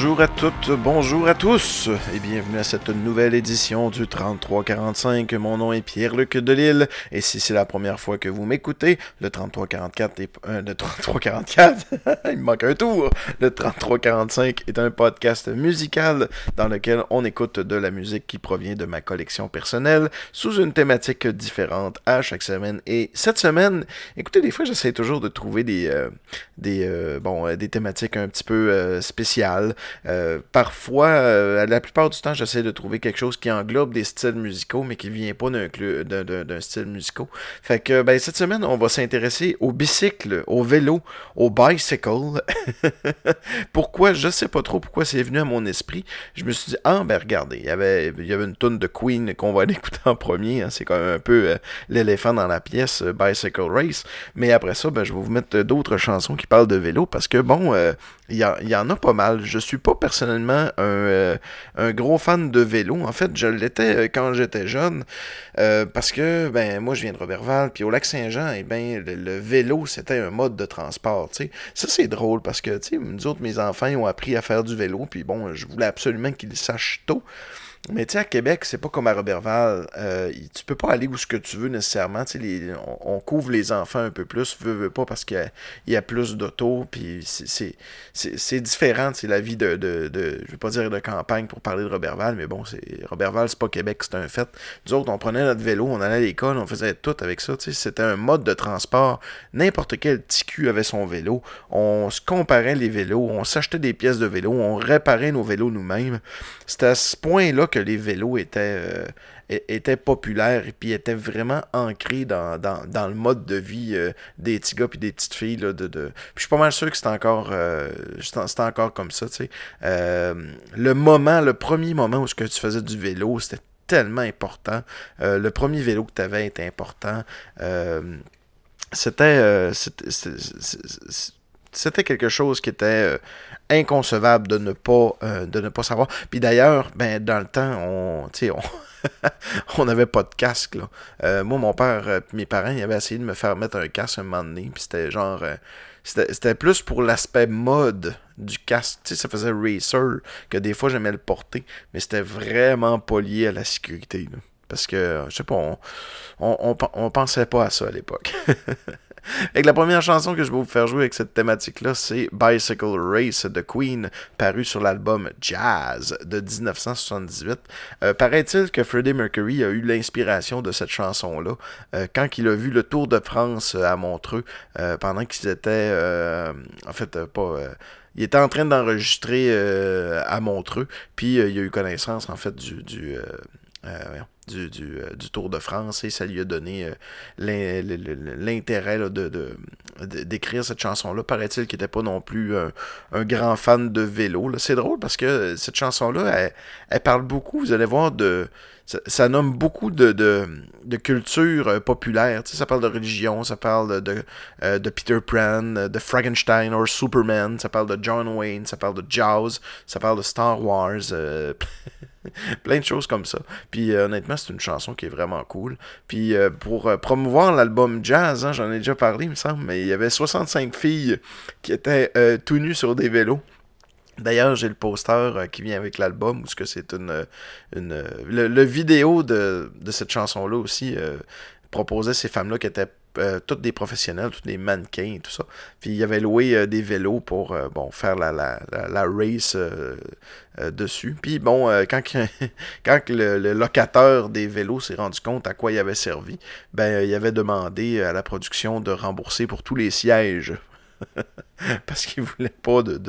Bonjour à bonjour à tous et bienvenue à cette nouvelle édition du 3345. Mon nom est Pierre-Luc Delille et si c'est la première fois que vous m'écoutez, le 3344 est euh, le 3344, il me manque un tour. Le 3345 est un podcast musical dans lequel on écoute de la musique qui provient de ma collection personnelle sous une thématique différente à chaque semaine et cette semaine, écoutez des fois j'essaie toujours de trouver des euh, des euh, bon des thématiques un petit peu spéciales euh, parfois, euh, la plupart du temps, j'essaie de trouver quelque chose qui englobe des styles musicaux, mais qui vient pas d'un style musical. Fait que ben, cette semaine, on va s'intéresser au bicycle, au vélo, au bicycle. pourquoi? Je sais pas trop pourquoi c'est venu à mon esprit. Je me suis dit, ah ben regardez, il y avait, une tonne de Queen qu'on va aller écouter en premier. Hein. c'est quand un peu euh, l'éléphant dans la pièce, Bicycle Race. Mais après ça, ben, je vais vous mettre d'autres chansons qui parlent de vélo parce que bon, il y, en a pas mal. Je suis pas personnellement un, euh, gros fan de vélo. En fait, je l'étais euh, quand j'étais jeune. Euh, parce que ben moi je viens de Robertval, puis au lac Saint-Jean, eh ben le, vélo, c'était un mode de transport. sais Ça, c'est drôle parce que nous autres, mes enfants ont appris à faire du vélo, puis bon, je voulais absolument qu'ils sachent tôt. Mais tu sais, à Québec, c'est pas comme à Robertval. Euh, tu peux pas aller où ce que tu veux nécessairement. On, couvre les enfants un peu plus, veux, veux pas, parce qu'il y, a plus d'autos. Puis c'est différent, c'est la vie de, de, de, Je vais pas dire de campagne pour parler de Robertval, mais bon, c'est Robertval, c'est pas Québec, c'est un fait. Nous autres, on prenait notre vélo, on allait à l'école, on faisait tout avec ça. C'était un mode de transport. N'importe quel TQ avait son vélo. On se comparait les vélos, on s'achetait des pièces de vélo, on réparait nos vélos nous-mêmes. C'était à ce point-là que les vélos étaient, euh, étaient populaires et puis étaient vraiment ancrés dans, le mode de vie euh, des petits gars et des petites filles. Là, de, de... Puis je suis pas mal sûr que c'est encore, euh, encore comme ça. le moment, le premier moment où ce que tu faisais du vélo, c'était tellement important. le premier vélo que tu avais était important. c'était c'était quelque chose qui était euh, inconcevable de ne pas euh, de ne pas savoir. Puis d'ailleurs, ben dans le temps, on, on, n'avait pas de casque. Là. Euh, moi, mon père, mes parents, ils avaient essayé de me faire mettre un casque un moment donné. C'était genre, c'était plus pour l'aspect mode du casque. Tu sais, ça faisait racer que des fois j'aimais le porter, mais c'était vraiment pas lié à la sécurité. Parce que, je sais pas, on, on, on pensait pas à ça à l'époque. La première chanson que je vais vous faire jouer avec cette thématique-là, c'est Bicycle Race de Queen, paru sur l'album Jazz de 1978. Euh, paraît-il que Freddie Mercury a eu l'inspiration de cette chanson-là euh, quand il a vu le Tour de France à Montreux, euh, pendant qu'ils étaient, en fait, pas il était en train d'enregistrer à Montreux, puis il a eu connaissance en fait du, du, euh, du, Tour de France et ça lui a donné euh, l'intérêt de, d'écrire cette chanson-là. Paraît-il qu'il n'était pas non plus un, grand fan de vélo. C'est drôle parce que cette chanson-là, elle, parle beaucoup, vous allez voir, de. Ça, nomme beaucoup de, de, culture euh, populaire. ça parle de religion, ça parle de, de, Peter Pan, de Frankenstein or Superman, ça parle de John Wayne, ça parle de Jaws, ça parle de Star Wars. Plein de choses comme ça. Puis euh, honnêtement, c'est une chanson qui est vraiment cool. Puis euh, pour euh, promouvoir l'album Jazz, hein, j'en ai déjà parlé, il me semble, mais il y avait 65 filles qui étaient tout nues sur des vélos. D'ailleurs, j'ai le poster qui vient avec l'album, où que c'est une, une le, vidéo de, de cette chanson-là aussi proposait ces femmes-là qui étaient euh, toutes des professionnels, tous des mannequins et tout ça. Puis il avait loué euh, des vélos pour euh, bon, faire la, la, la, race dessus. Puis bon, quand, quand le, le, locateur des vélos s'est rendu compte à quoi il avait servi, ben il avait demandé à la production de rembourser pour tous les sièges parce qu'il voulait pas de.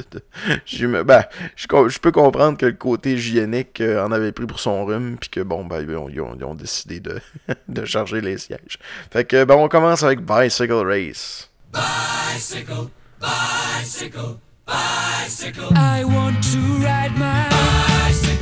Je, ben, je, peux comprendre que le côté hygiénique euh, en avait pris pour son rhume, puis que bon, ben, ils ont, décidé de, de charger les sièges. Fait que, ben, on commence avec Bicycle Race. Bicycle, bicycle, bicycle. I want to ride my bicycle,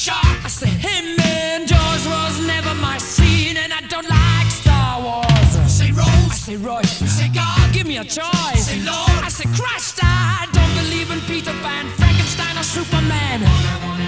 Shark, I say him. And Jaws was never my scene, and I don't like Star Wars. Say Rose, I say Royce. You say God, give me a choice. Say, Lord. I say Christ, I don't believe in Peter Pan, Frankenstein, or Superman.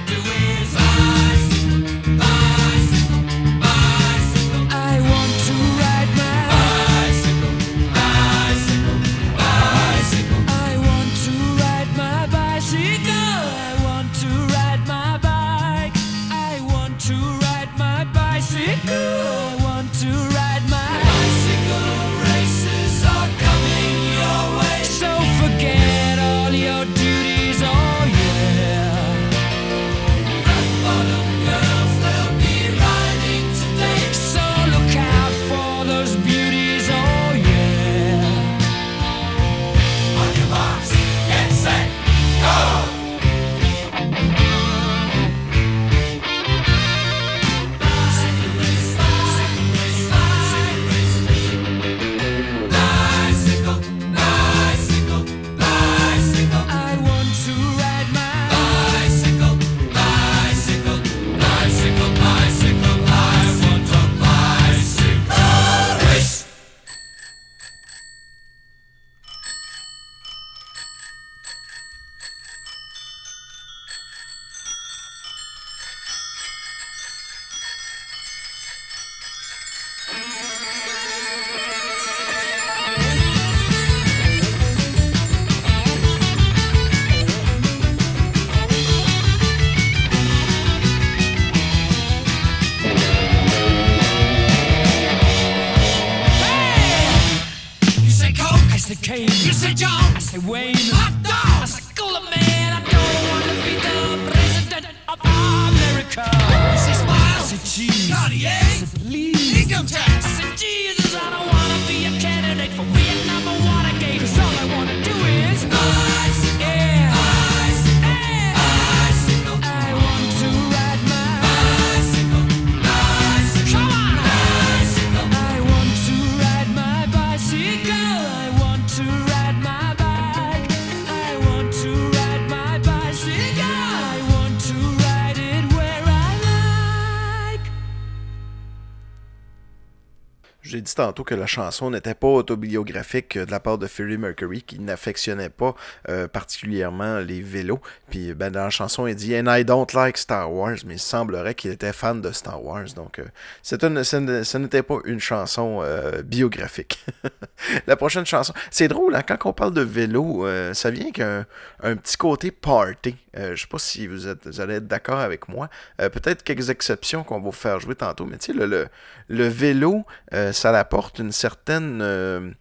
Tantôt que la chanson n'était pas autobiographique euh, de la part de Freddie Mercury, qui n'affectionnait pas euh, particulièrement les vélos. Puis ben, dans la chanson, il dit And I don't like Star Wars, mais il semblerait qu'il était fan de Star Wars. Donc euh, ce n'était pas une chanson biographique. la prochaine chanson, c'est drôle, hein, quand on parle de vélo, ça vient qu'un un petit côté party. Euh, je sais pas si vous, allez être d'accord avec moi. Euh, Peut-être quelques exceptions qu'on va vous faire jouer tantôt, mais tu sais, le vélo, euh, ça apporte une certaine.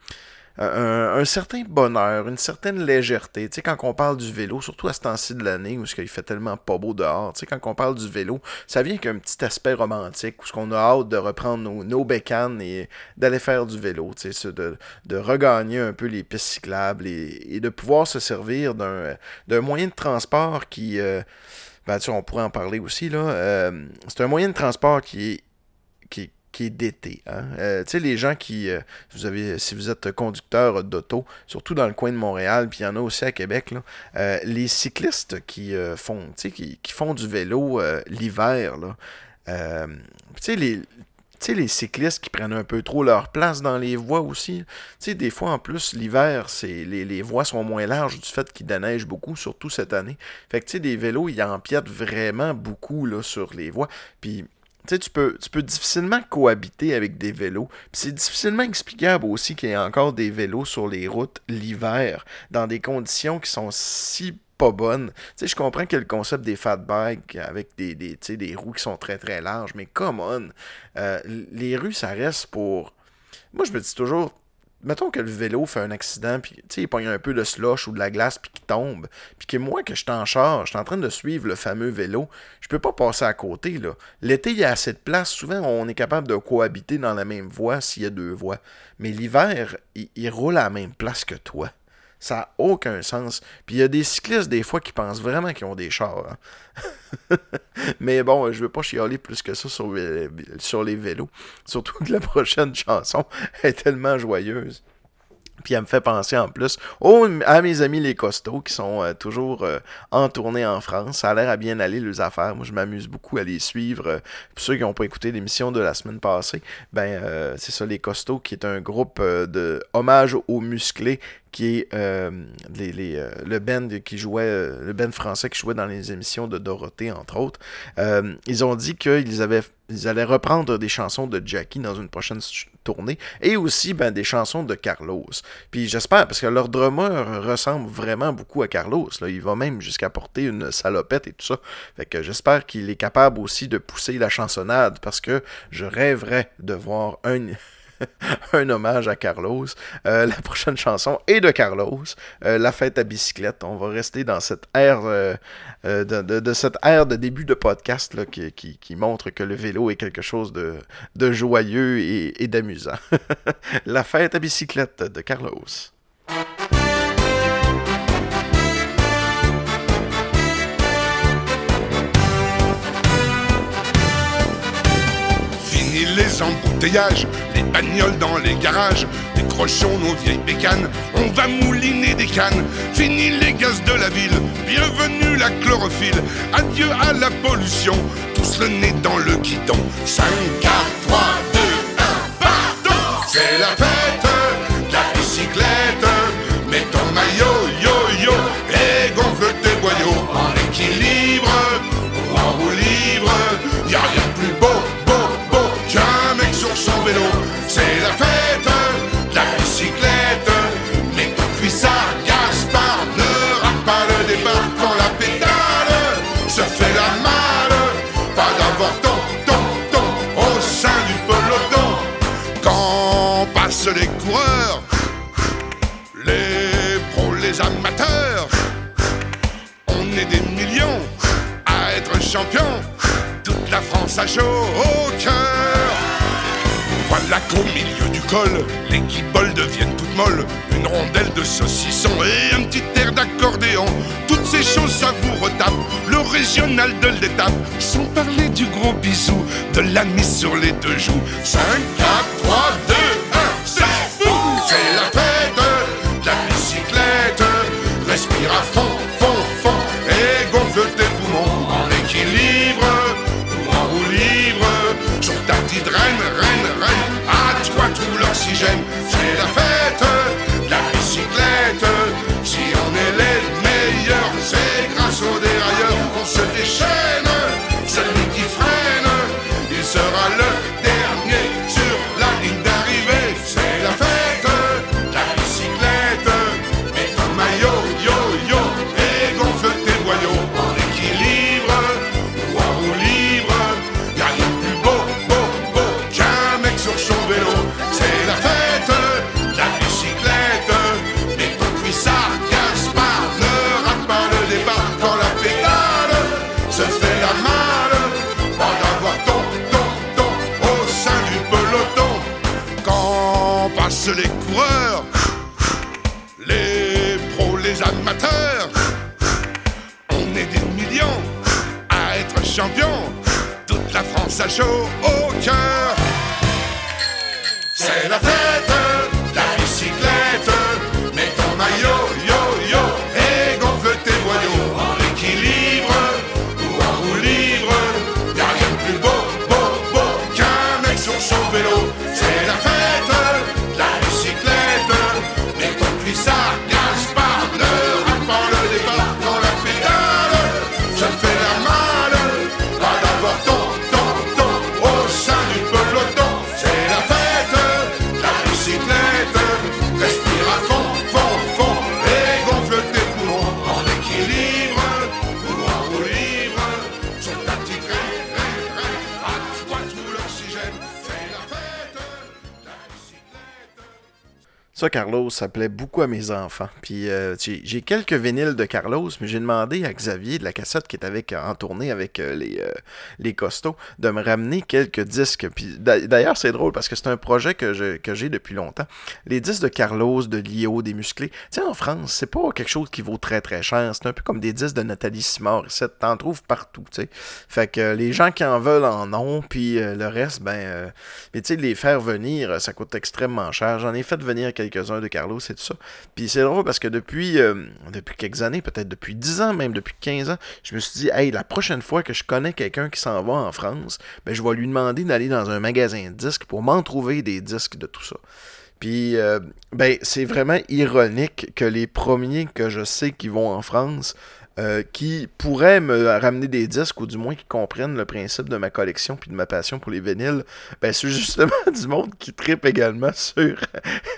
Un, certain bonheur, une certaine légèreté. Tu sais, quand on parle du vélo, surtout à ce temps-ci de l'année où il fait tellement pas beau dehors, tu sais, quand on parle du vélo, ça vient qu'un petit aspect romantique où ce qu'on a hâte de reprendre nos, nos bécanes et d'aller faire du vélo, tu sais, de, regagner un peu les pistes cyclables et, de pouvoir se servir d'un d'un moyen de transport qui. euh, ben, tu sais, on pourrait en parler aussi, là. euh, c'est un moyen de transport qui est qui, qui est d'été. Hein? Euh, tu sais, les gens qui, euh, vous avez, si vous êtes conducteur d'auto, surtout dans le coin de Montréal, puis il y en a aussi à Québec, euh, les cyclistes qui, font, qui, font du vélo l'hiver, tu sais, les, tu sais, les cyclistes qui prennent un peu trop leur place dans les voies aussi. Tu sais, des fois, en plus, l'hiver, les voies sont moins larges du fait qu'il déneige beaucoup, surtout cette année. Fait que, tu sais, des vélos, ils empiètent vraiment beaucoup, là, sur les voies. Puis, tu sais, tu peux, difficilement cohabiter avec des vélos. C'est difficilement explicable aussi qu'il y ait encore des vélos sur les routes l'hiver, dans des conditions qui sont si pas bonnes. Tu sais, je comprends que le concept des fat bikes avec des, des, des roues qui sont très très larges, mais come on, euh, les rues, ça reste pour... Moi, je me dis toujours, mettons que le vélo fait un accident, puis il pogne un peu de slush ou de la glace, puis qu'il tombe, puis que moi, que je suis en charge, je suis en train de suivre le fameux vélo, je peux pas passer à côté, là. L'été, il y a assez de place. Souvent, on est capable de cohabiter dans la même voie s'il y a deux voies. Mais l'hiver, il roule à la même place que toi. Ça n'a aucun sens. Puis il y a des cyclistes, des fois, qui pensent vraiment qu'ils ont des chars. hein. Mais bon, je veux pas chialer plus que ça sur les vélos. Surtout que la prochaine chanson est tellement joyeuse. Puis elle me fait penser en plus aux, à mes amis les costauds qui sont euh, toujours euh, en tournée en France. Ça a l'air à bien aller les affaires. Moi, je m'amuse beaucoup à les suivre. Euh, pour ceux qui n'ont pas écouté l'émission de la semaine passée, ben c'est ça, les costauds, qui est un groupe de hommage aux musclés qui est les, le band qui jouait, le band français qui jouait dans les émissions de Dorothée, entre autres. ils ont dit qu'ils avaient ils allaient reprendre des chansons de Jackie dans une prochaine tournée et aussi ben, des chansons de Carlos. Puis j'espère, parce que leur drummer ressemble vraiment beaucoup à Carlos. Là. Il va même jusqu'à porter une salopette et tout ça. Fait que j'espère qu'il est capable aussi de pousser la chansonnade parce que je rêverais de voir un. un hommage à Carlos. Euh, la prochaine chanson est de Carlos, euh, La fête à bicyclette. On va rester dans cette ère euh, de, de début de podcast qui, montre que le vélo est quelque chose de, joyeux et d'amusant. La fête à bicyclette de Carlos. Les embouteillages, les bagnoles dans les garages, décrochons nos vieilles bécanes, on va mouliner des cannes, fini les gaz de la ville, bienvenue la chlorophylle, adieu à la pollution, tous le nez dans le guidon, 5, 4, 3, 2, 1, pardon, c'est la fête, la bicyclette, mets ton maillot, C'est la fête, la bicyclette. Mais ton cuissard, Gaspard, ne rate pas le départ quand la pédale se fait la malle. Pas d'avoir ton, ton, ton au sein du peloton. Quand passent les coureurs, les pros, les amateurs, on est des millions à être champions. Toute la France a chaud au cœur. Qu'au milieu du col, les guibolles deviennent toutes molles. Une rondelle de saucisson et un petit air d'accordéon. Toutes ces choses, ça vous retape. Le régional de l'étape, sans parler du gros bisou, de la mise sur les deux joues. 5, 4, 3, 2, 1, c'est fou! C'est la fête, tout ça plaît beaucoup à mes enfants. Puis euh, j'ai j'ai quelques vinyles de Carlos, mais j'ai demandé à Xavier de la cassette qui est avec, en tournée avec euh, les, euh, les costauds de me ramener quelques disques. Puis d'a- d'ailleurs, c'est drôle parce que c'est un projet que je- que j'ai depuis longtemps. Les disques de Carlos, de Lio, des musclés. Tu sais, en France, c'est pas quelque chose qui vaut très très cher. C'est un peu comme des disques de Nathalie Simard. T'en trouves partout, tu sais. Fait que les gens qui en veulent en ont, puis le reste, ben. mais tu sais, les faire venir, ça coûte extrêmement cher. J'en ai fait venir quelques quelques-uns de Carlos et tout ça. Puis c'est drôle parce que depuis, euh, depuis quelques années, peut-être depuis 10 ans, même depuis 15 ans, je me suis dit, hey, la prochaine fois que je connais quelqu'un qui s'en va en France, ben, je vais lui demander d'aller dans un magasin de disques pour m'en trouver des disques de tout ça. Puis, euh, ben, c'est vraiment ironique que les premiers que je sais qui vont en France, euh, qui pourraient me ramener des disques ou du moins qui comprennent le principe de ma collection puis de ma passion pour les vinyles, ben c'est justement du monde qui tripe également sur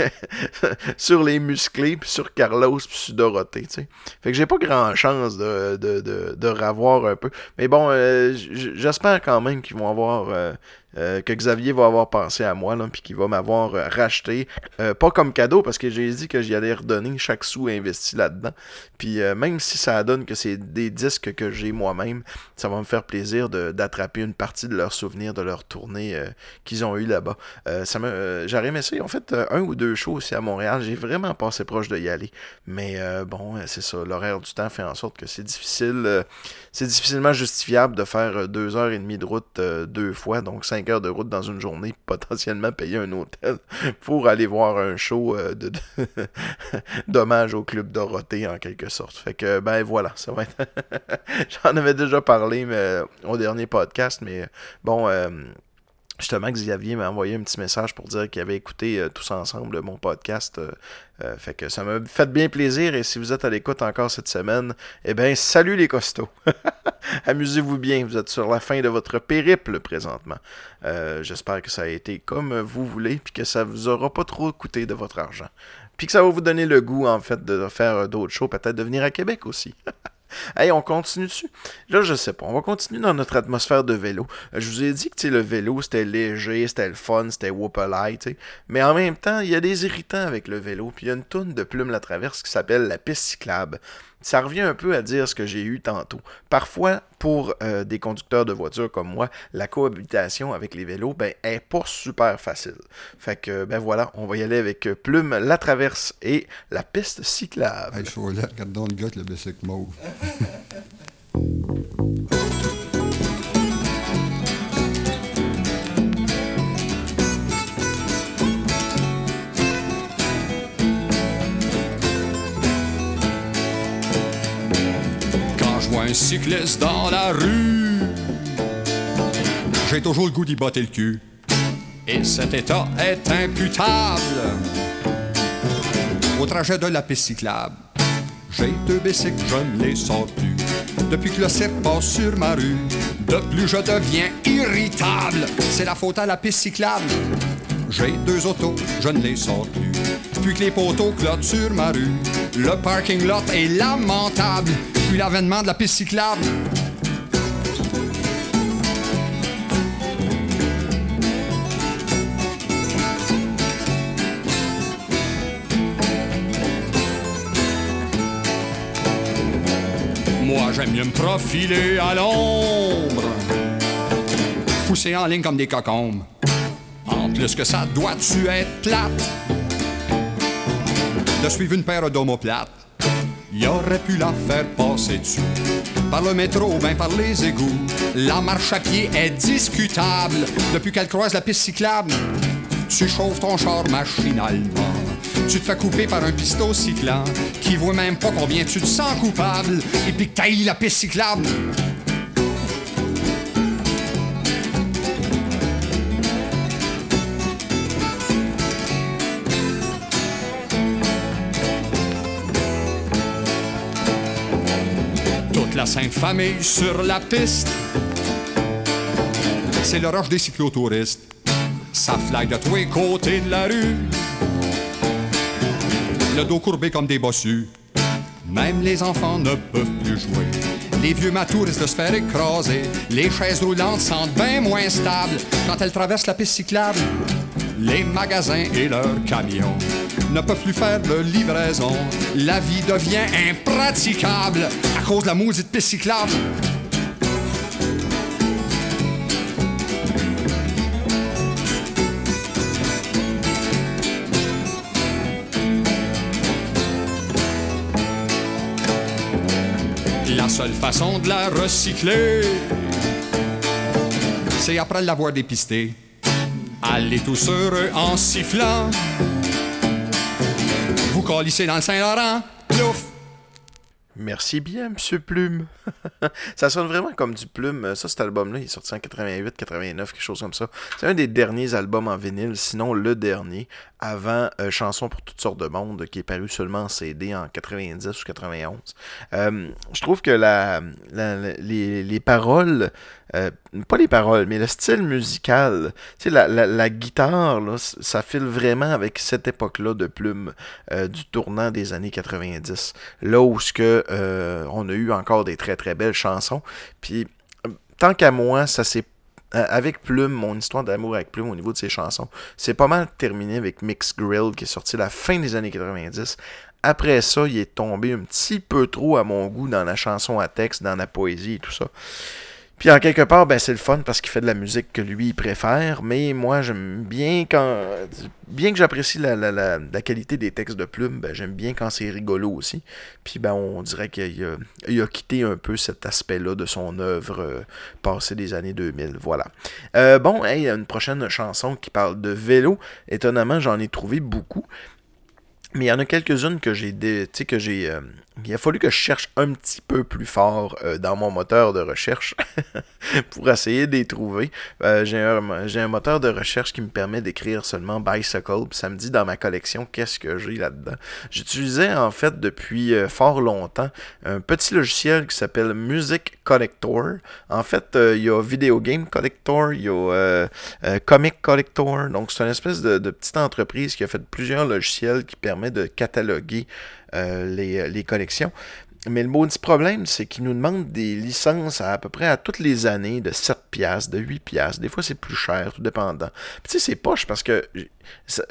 sur les musclés puis sur Carlos puis sur Dorothée, tu sais. Fait que j'ai pas grand chance de, de, de, de un peu. Mais bon, euh, j'espère quand même qu'ils vont avoir euh, euh, que Xavier va avoir pensé à moi, puis qu'il va m'avoir euh, racheté. Euh, pas comme cadeau, parce que j'ai dit que j'y allais redonner chaque sou investi là-dedans. Puis même si ça donne que c'est des disques que j'ai moi-même, ça va me faire plaisir d'attraper une partie de leurs souvenirs de leur tournée qu'ils ont eu là-bas. ça me, J'aurais aimé ça. Ont fait un ou deux shows aussi à Montréal. J'ai vraiment passé proche de y aller. Mais bon, c'est ça. L'horaire du temps fait en sorte que c'est difficile. C'est difficilement justifiable de faire deux heures et demie de route deux fois, donc cinq heures de route dans une journée, potentiellement payer un hôtel pour aller voir un show euh, de, d'hommage au club Dorothée en quelque sorte. Fait que ben voilà, ça va être. J'en avais déjà parlé mais, au dernier podcast, mais bon. Justement, Xavier m'a envoyé un petit message pour dire qu'il avait écouté euh, tous ensemble mon podcast. Euh, euh, fait que ça m'a fait bien plaisir. Et si vous êtes à l'écoute encore cette semaine, eh bien, salut les costauds. Amusez-vous bien. Vous êtes sur la fin de votre périple présentement. J'espère que ça a été comme vous voulez, puis que ça vous aura pas trop coûté de votre argent. Puis que ça va vous donner le goût, en fait, de faire d'autres shows, peut-être de venir à Québec aussi. Hey, on continue dessus. Là, je sais pas. On va continuer dans notre atmosphère de vélo. Euh, je vous ai dit que le vélo, c'était léger, c'était le fun, c'était whoop sais. Mais en même temps, il y a des irritants avec le vélo. Puis il y a une tonne de plumes la traverse qui s'appelle la piste cyclable ça revient un peu à dire ce que j'ai eu tantôt. Parfois, pour euh, des conducteurs de voitures comme moi, la cohabitation avec les vélos, ben, pas super facile. Fait que, ben voilà, on va y aller avec Plume, la traverse et la piste cyclable. Hey, je suis là, regarde le gars mauve. un cycliste dans la rue. J'ai toujours le goût d'y botter le cul. Et cet état est imputable au trajet de la piste cyclable. J'ai deux bicycles, je ne les sors plus. Depuis que le CEP passe sur ma rue, de plus je deviens irritable. C'est la faute à la piste cyclable. J'ai deux autos, je ne les sors plus. Depuis que les poteaux clôturent ma rue, le parking lot est lamentable l'avènement de la piste cyclable. Moi, j'aime mieux me profiler à l'ombre, pousser en ligne comme des cocombes. En plus que ça doit-tu être plate? De suivre une paire d'omoplates il aurait pu la faire passer dessus. Par le métro, ben par les égouts. La marche à pied est discutable. Depuis qu'elle croise la piste cyclable, tu chauffes ton char machinalement. Tu te fais couper par un pistot cyclant qui voit même pas combien tu te sens coupable et puis que la piste cyclable. La Sainte Famille sur la piste. C'est le roche des cyclotouristes. Ça flag de tous les côtés de la rue. Le dos courbé comme des bossus. Même les enfants ne peuvent plus jouer. Les vieux matous risquent de se faire écraser. Les chaises roulantes sentent bien moins stables quand elles traversent la piste cyclable. Les magasins et leurs camions ne peuvent plus faire de livraison. La vie devient impraticable à cause de la maudite piste cyclable. La seule façon de la recycler, c'est après l'avoir dépistée. Aller tous heureux en sifflant Vous colissez dans le Saint-Laurent, plouf! Merci bien, Monsieur Plume. ça sonne vraiment comme du Plume. Ça, cet album-là, il est sorti en 88, 89, quelque chose comme ça. C'est un des derniers albums en vinyle, sinon le dernier, avant euh, Chanson pour toutes sortes de monde, qui est paru seulement en CD en 90 ou 91. Euh, je trouve que les, les paroles, euh, pas les paroles, mais le style musical, tu la, guitare, ça file vraiment avec cette époque-là de Plume, euh, du tournant des années 90. Là où on a eu encore des très très belles chansons. Puis, tant qu'à moi, ça s'est avec Plume, mon histoire d'amour avec Plume au niveau de ses chansons, c'est pas mal terminé avec Mix Grill qui est sorti à la fin des années 90. Après ça, il est tombé un petit peu trop à mon goût dans la chanson à texte, dans la poésie et tout ça. Puis en quelque part, ben c'est le fun parce qu'il fait de la musique que lui il préfère, mais moi j'aime bien quand bien que j'apprécie la, la, la, qualité des textes de Plume, ben j'aime bien quand c'est rigolo aussi. Puis ben on dirait qu'il a, quitté un peu cet aspect-là de son œuvre euh, passée des années 2000. Voilà. Euh, bon, hey, une prochaine chanson qui parle de vélo. Étonnamment, j'en ai trouvé beaucoup. Mais il y en a quelques-unes que j'ai que j'ai euh, il a fallu que je cherche un petit peu plus fort euh, dans mon moteur de recherche pour essayer de les trouver. Euh, j'ai un, moteur de recherche qui me permet d'écrire seulement bicycle. Puis ça me dit dans ma collection qu'est-ce que j'ai là-dedans. J'utilisais en fait depuis euh, fort longtemps un petit logiciel qui s'appelle Music Collector. En fait, il y a Video Game Collector, il y a Comic Collector. Donc c'est une espèce de, de petite entreprise qui a fait plusieurs logiciels qui permet de cataloguer les, les collections. Mais le maudit problème, c'est qu'ils nous demandent des licences à, à peu près à toutes les années de 7 piastres, de 8 piastres. Des fois, c'est plus cher, tout dépendant. Tu sais, c'est poche parce que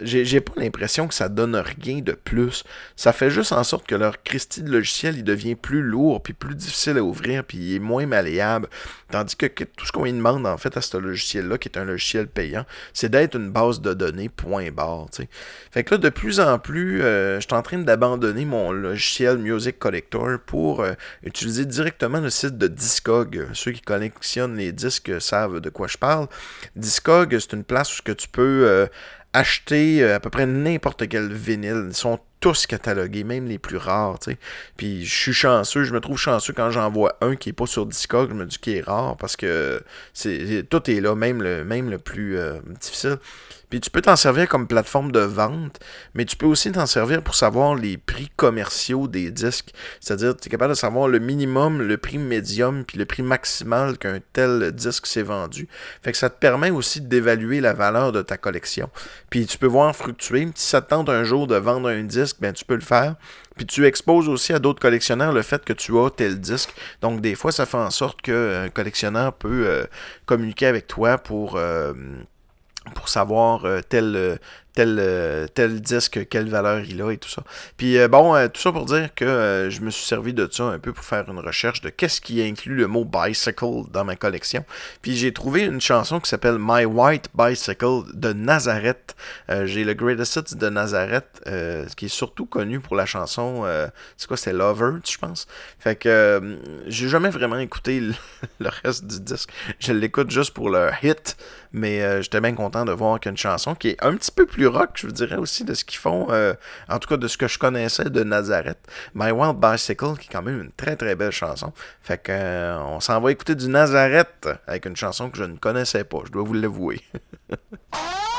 j'ai- pas l'impression que ça donne rien de plus. Ça fait juste en sorte que leur Christie de logiciel, il devient plus lourd, puis plus difficile à ouvrir, puis il est moins malléable. Tandis que, tout ce qu'on lui demande, en fait, à ce logiciel-là, qui est un logiciel payant, c'est d'être une base de données point barre. Fait que là, de plus en plus, euh, je suis en train d'abandonner mon logiciel Music Collector pour euh, utiliser directement le site de Discog. Ceux qui collectionnent les disques savent de quoi je parle. Discog, c'est une place où tu peux euh, acheter euh, à peu près n'importe quel vinyle. Ils sont tous catalogués, même les plus rares, tu sais. Puis je suis chanceux, je me trouve chanceux quand j'en vois un qui est pas sur Discog, je me dis qu'il est rare parce que c'est tout est là, même le, même le plus euh, difficile. Puis tu peux t'en servir comme plateforme de vente, mais tu peux aussi t'en servir pour savoir les prix commerciaux des disques. C'est-à-dire, tu es capable de savoir le minimum, le prix médium, puis le prix maximal qu'un tel disque s'est vendu. Fait que ça te permet aussi d'évaluer la valeur de ta collection. Puis tu peux voir fluctuer. Si ça te tente un jour de vendre un disque, ben tu peux le faire. Puis tu exposes aussi à d'autres collectionneurs le fait que tu as tel disque. Donc des fois, ça fait en sorte qu'un collectionneur peut euh, communiquer avec toi pour... euh, pour savoir euh, tel, euh, tel, euh, tel disque, quelle valeur il a et tout ça. Puis euh, bon, euh, tout ça pour dire que je me suis servi de ça un peu pour faire une recherche de qu'est-ce qui inclut le mot bicycle dans ma collection. Puis j'ai trouvé une chanson qui s'appelle My White Bicycle de Nazareth. J'ai le Greatest Hits de Nazareth, euh, qui est surtout connu pour la chanson, euh, c'est quoi, c'est Lover, je pense. Fait que j'ai jamais vraiment écouté le, le reste du disque. Je l'écoute juste pour le hit, mais j'étais bien content de voir qu'il y a une chanson qui est un petit peu plus rock, je vous dirais aussi, de ce qu'ils font, euh, en tout cas de ce que je connaissais de Nazareth. My Wild Bicycle, qui est quand même une très très belle chanson. Fait que euh, on s'en va écouter du Nazareth avec une chanson que je ne connaissais pas, je dois vous l'avouer.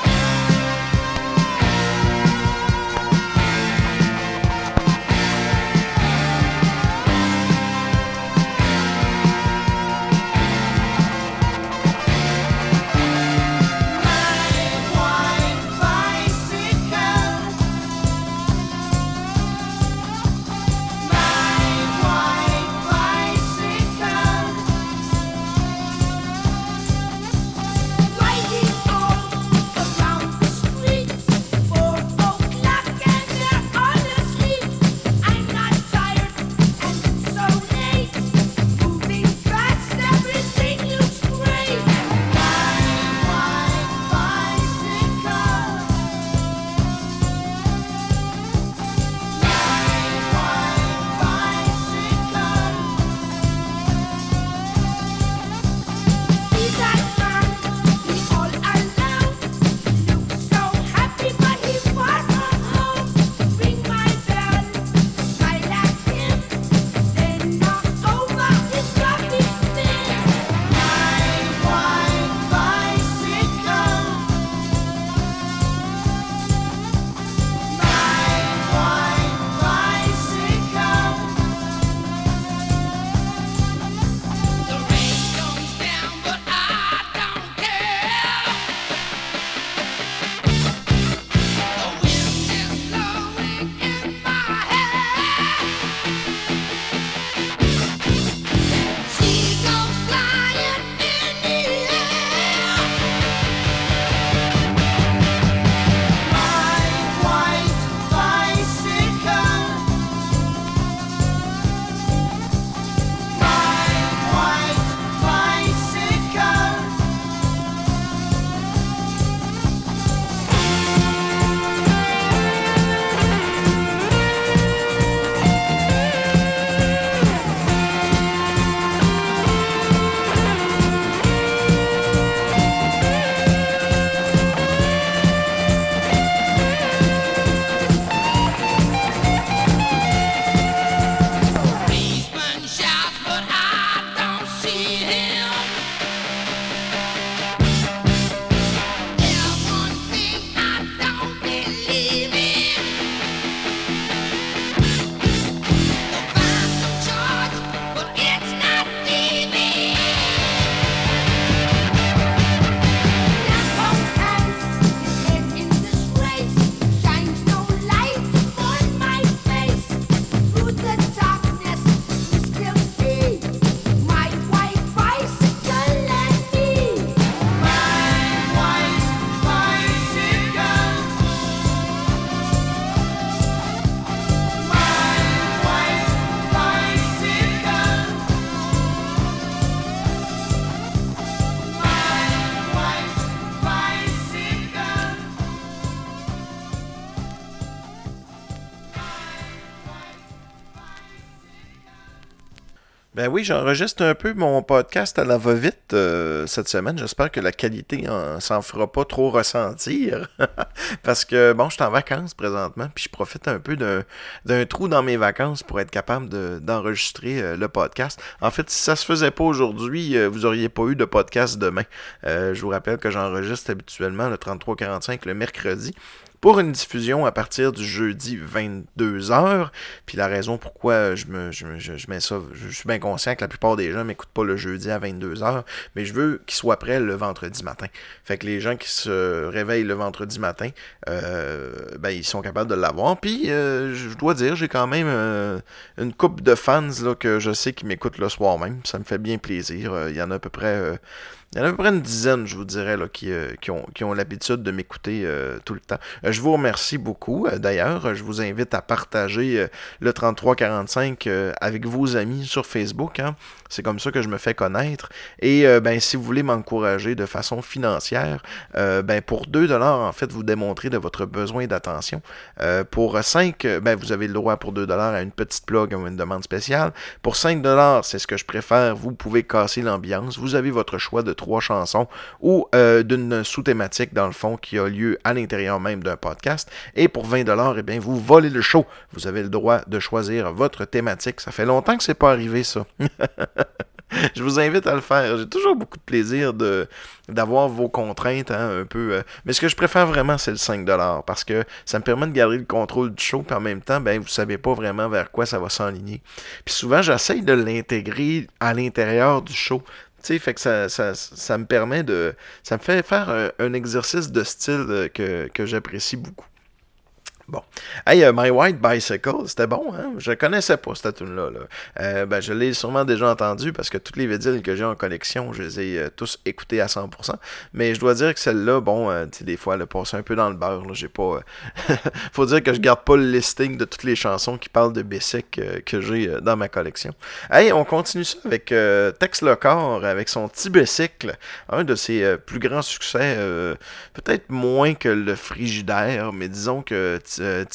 oui, j'enregistre un peu mon podcast à la va-vite euh, cette semaine. J'espère que la qualité en- s'en fera pas trop ressentir. Parce que, bon, je suis en vacances présentement, puis je profite un peu d'un trou dans mes vacances pour être capable de- d'enregistrer euh, le podcast. En fait, si ça se faisait pas aujourd'hui, euh, vous auriez pas eu de podcast demain. Je vous rappelle que j'enregistre habituellement le 3345 le mercredi pour une diffusion à partir du jeudi 22h. Puis la raison pourquoi je, me, je, je- mets ça, je, suis bien conscient que la plupart des gens m'écoutent pas le jeudi à 22h, mais je veux qu'ils soient prêts le vendredi matin. Fait que les gens qui se réveillent le vendredi matin, euh, ben ils sont capables de l'avoir. Puis euh, je dois dire, j'ai quand même euh, une coupe de fans là, que je sais qui m'écoutent le soir même. Ça me fait bien plaisir. Euh, Il y en a à peu près... il y en a à peu près une dizaine, je vous dirais, là, qui, qui ont, qui ont l'habitude de m'écouter tout le temps. Je vous remercie beaucoup. Euh, D'ailleurs, je vous invite à partager euh, le 3345 euh, avec vos amis sur Facebook. hein. C'est comme ça que je me fais connaître. Et ben, si vous voulez m'encourager de façon financière, ben, pour 2 en fait, vous démontrez de votre besoin d'attention. Pour 5, euh, ben, vous avez le droit pour 2 à une petite plug ou une demande spéciale. Pour 5 c'est ce que je préfère. Vous pouvez casser l'ambiance. Vous avez votre choix de trois chansons ou d'une sous-thématique, dans le fond, qui a lieu à l'intérieur même d'un podcast. Et pour 20 eh bien, vous volez le show. Vous avez le droit de choisir votre thématique. Ça fait longtemps que c'est pas arrivé, ça. Je vous invite à le faire. J'ai toujours beaucoup de plaisir d'avoir vos contraintes hein, un peu. euh, Mais ce que je préfère vraiment, c'est le 5$ parce que ça me permet de garder le contrôle du show, puis en même temps, ben vous savez pas vraiment vers quoi ça va s'enligner. Puis souvent, j'essaye de l'intégrer à l'intérieur du show. Tu sais, fait que ça, ça, ça me permet de. Ça me fait faire un, un exercice de style euh, que, que j'apprécie beaucoup. Bon. Hey, euh, My White Bicycle, c'était bon, hein? Je connaissais pas cette tune-là. Là. Euh, ben, je l'ai sûrement déjà entendu parce que toutes les vidyles que j'ai en collection, je les ai euh, tous écoutés à 100%. Mais je dois dire que celle-là, bon, tu sais, des fois, elle a passé un peu dans le beurre. J'ai pas. Faut dire que je garde pas le listing de toutes les chansons qui parlent de Bessic que j'ai dans ma collection. Hey, on continue ça avec Tex Lecor, avec son petit bicycle, un de ses plus grands succès, peut-être moins que le frigidaire, mais disons que euh,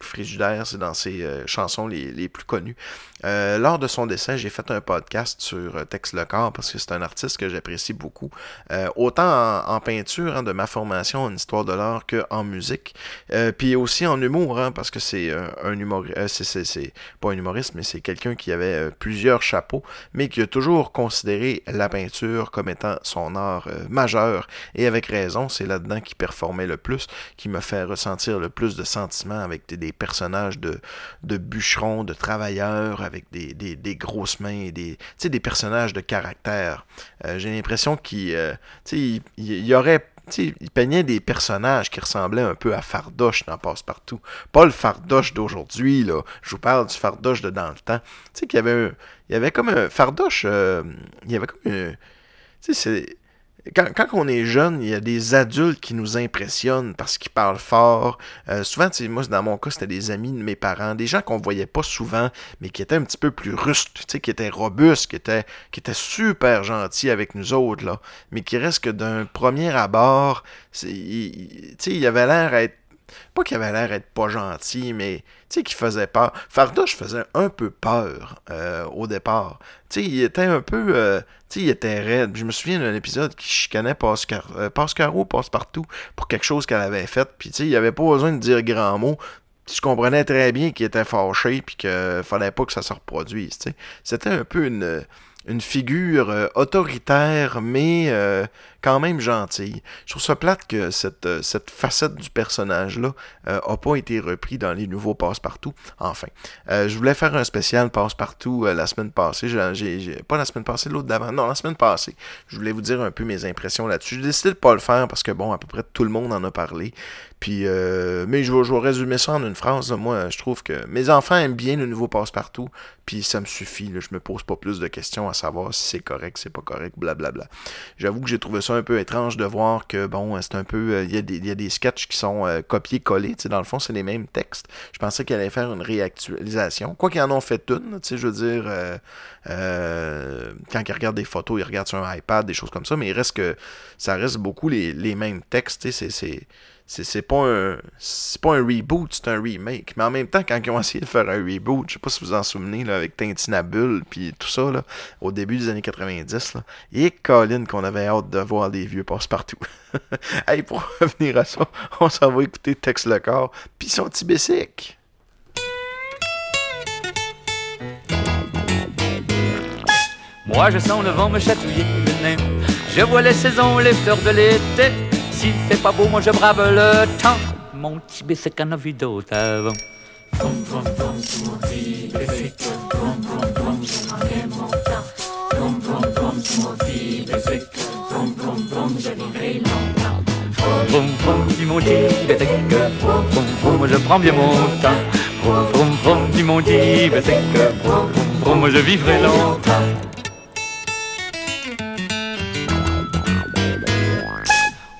Frigidaire, c'est dans ses euh, chansons les plus connues. Euh, lors de son décès, j'ai fait un podcast sur euh, Tex Lecor parce que c'est un artiste que j'apprécie beaucoup. Euh, autant en, peinture, hein, de ma formation en histoire de l'art qu'en musique. Euh, Puis aussi en humour, hein, parce que c'est un humoriste, c'est, pas un humoriste, mais c'est quelqu'un qui avait plusieurs chapeaux, mais qui a toujours considéré la peinture comme étant son art majeur. Et avec raison, c'est là-dedans qu'il performait le plus, qui me fait ressentir le plus de sentiments avec des, personnages de bûcherons, de travailleurs, avec des, grosses mains, et des, des personnages de caractère. Euh, J'ai l'impression qu'il euh, y aurait il peignait des personnages qui ressemblaient un peu à Fardoche dans Passe-Partout. Pas le Fardoche d'aujourd'hui, là. Je vous parle du Fardoche de dans le temps. Tu sais, qu'il y avait il y avait comme un Fardoche, euh, il y avait comme un, tu sais, quand, quand on est jeune, il y a des adultes qui nous impressionnent parce qu'ils parlent fort. Euh, souvent, moi, dans mon cas, c'était des amis de mes parents, des gens qu'on voyait pas souvent, mais qui étaient un petit peu plus rustes, qui étaient robustes, qui étaient, qui étaient super gentils avec nous autres, là, mais qui reste que d'un premier abord, il- il- il avait l'air à être pas qu'il avait l'air d'être pas gentil, mais tu sais, qu'il faisait peur. Fardoche faisait un peu peur euh, au départ. Tu sais, il était un peu. euh, tu sais, il était raide. Je me souviens d'un épisode qui chicanait Pascar euh, Pascaro, Passe-Partout, pour quelque chose qu'elle avait fait. Puis tu sais, il avait pas besoin de dire grand mot. Tu comprenais très bien qu'il était fâché, puis qu'il fallait pas que ça se reproduise. C'était un peu une figure euh, autoritaire, mais quand même gentille. Je trouve ça plate que cette, euh, cette facette du personnage-là euh, a pas été repris dans les nouveaux Passe-Partout. Enfin, euh, je voulais faire un spécial Passe-Partout euh, la semaine passée. J'ai, pas la semaine passée, l'autre d'avant. Non, la semaine passée. Je voulais vous dire un peu mes impressions là-dessus. J'ai décidé de pas le faire parce que, bon, à peu près tout le monde en a parlé. Puis, euh, mais je vais, je vais résumer ça en une phrase. Moi, je trouve que mes enfants aiment bien le nouveau passe-partout. Puis ça me suffit. Là. Je me pose pas plus de questions à savoir si c'est correct, c'est pas correct, blablabla. J'avoue que j'ai trouvé ça un peu étrange de voir que, bon, c'est un peu. euh, Il y, a des- il y a des sketchs qui sont euh, copiés-collés. Tu sais, Dans le fond, c'est les mêmes textes. Je pensais qu'il allait faire une réactualisation. Quoi qu'ils en ont fait une, tu sais, je veux dire, euh, euh, quand ils regardent des photos, ils regardent sur un iPad, des choses comme ça, mais il reste que ça reste beaucoup les, les mêmes textes. tu c'est c'est pas un pas un reboot, c'est un remake. Mais en même temps, quand ils ont essayé de faire un reboot, je sais pas si vous vous en souvenez, là, avec Tintinabule puis tout ça, là, au début des années 90, là, et Colin qu'on avait hâte de voir des vieux passe-partout. hey, pour revenir à ça, on s'en va écouter Tex le corps, puis son petit bicycle. Moi je sens le vent me chatouiller. Je vois les saisons, les fleurs de l'été. S'il fait pas beau, moi je brave le temps. Mon petit bicycle en a vu d'autres avant. Vroom vroom, dis mon bicycle. Vroom vroom, moi je prends bien mon temps. Vroom vroom, vroom, dis mon. Vroom vroom, vroom, moi je vivrai longtemps.